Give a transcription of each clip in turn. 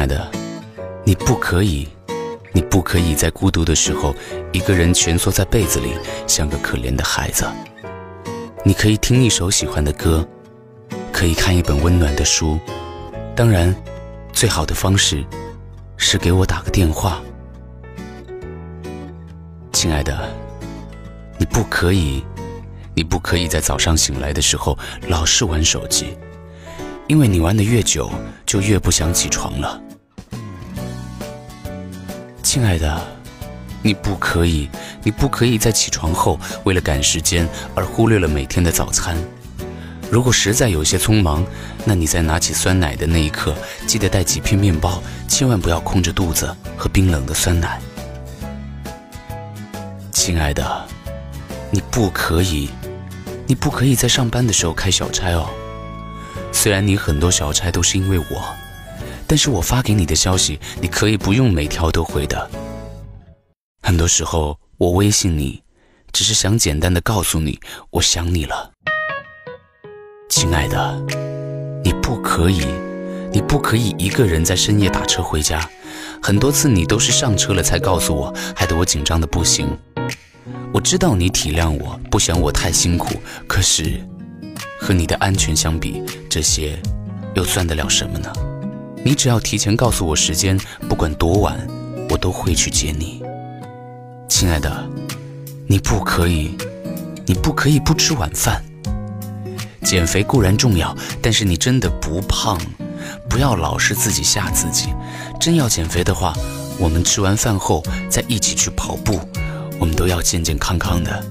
亲爱的，你不可以，你不可以在孤独的时候一个人蜷缩在被子里，像个可怜的孩子。你可以听一首喜欢的歌，可以看一本温暖的书，当然，最好的方式是给我打个电话。亲爱的，你不可以，你不可以在早上醒来的时候老是玩手机，因为你玩的越久，就越不想起床了。亲爱的，你不可以，你不可以在起床后为了赶时间而忽略了每天的早餐。如果实在有些匆忙，那你在拿起酸奶的那一刻，记得带几片面包，千万不要空着肚子喝冰冷的酸奶。亲爱的，你不可以，你不可以在上班的时候开小差哦。虽然你很多小差都是因为我，但是我发给你的消息，你可以不用每条都回的。很多时候我微信你，只是想简单的告诉你我想你了。亲爱的，你不可以，你不可以一个人在深夜打车回家。很多次你都是上车了才告诉我，害得我紧张的不行。我知道你体谅我，不想我太辛苦。可是，和你的安全相比，这些又算得了什么呢？你只要提前告诉我时间，不管多晚，我都会去接你。亲爱的，你不可以，你不可以不吃晚饭。减肥固然重要，但是你真的不胖，不要老是自己吓自己。真要减肥的话，我们吃完饭后再一起去跑步。我们都要健健康康的，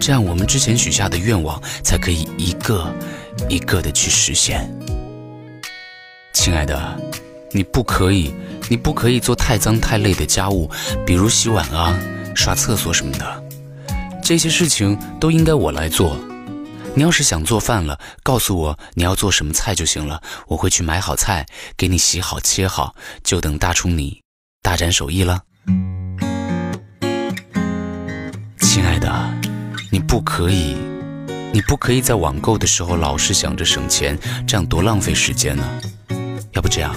这样我们之前许下的愿望才可以一个一个的去实现。亲爱的，你不可以，你不可以做太脏太累的家务，比如洗碗啊、刷厕所什么的，这些事情都应该我来做。你要是想做饭了，告诉我你要做什么菜就行了，我会去买好菜，给你洗好切好，就等大厨你大展手艺了。亲爱的，你不可以，你不可以在网购的时候老是想着省钱，这样多浪费时间呢。不这样，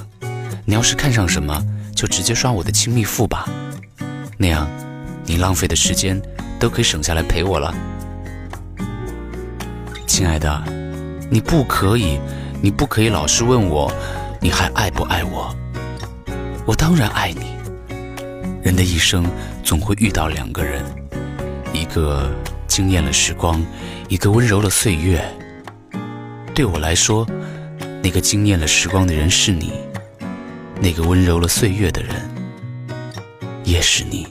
你要是看上什么，就直接刷我的亲密付吧，那样你浪费的时间都可以省下来陪我了。亲爱的，你不可以，你不可以老是问我，你还爱不爱我？我当然爱你。人的一生总会遇到两个人。一个惊艳了时光，一个温柔了岁月。对我来说，那个惊艳了时光的人是你，那个温柔了岁月的人也是你。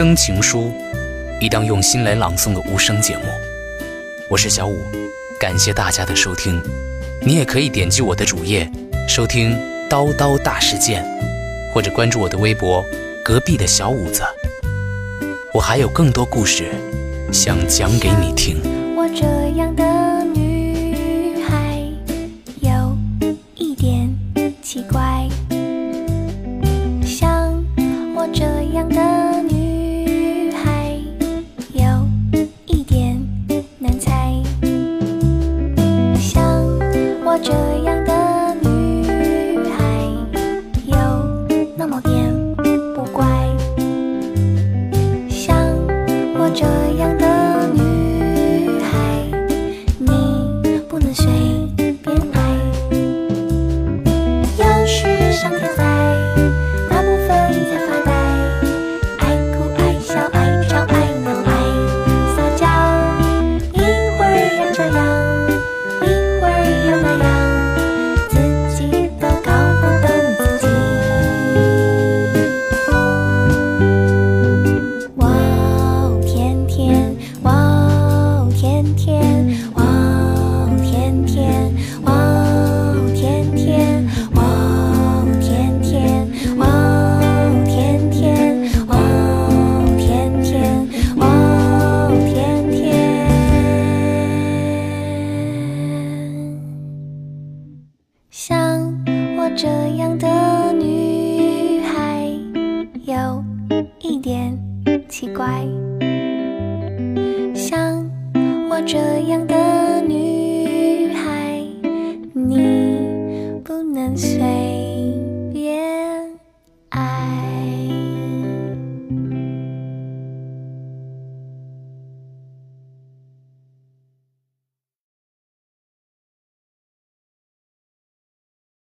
声情书，一档用心来朗诵的无声节目。我是小五，感谢大家的收听。你也可以点击我的主页收听《叨叨大事件》，或者关注我的微博“隔壁的小五子”。我还有更多故事想讲给你听。我这样的。现在大部分人在发呆爱哭爱笑爱吵爱闹爱撒娇一会儿又这样一会儿又那样自己都搞不懂自己喔天天喔天天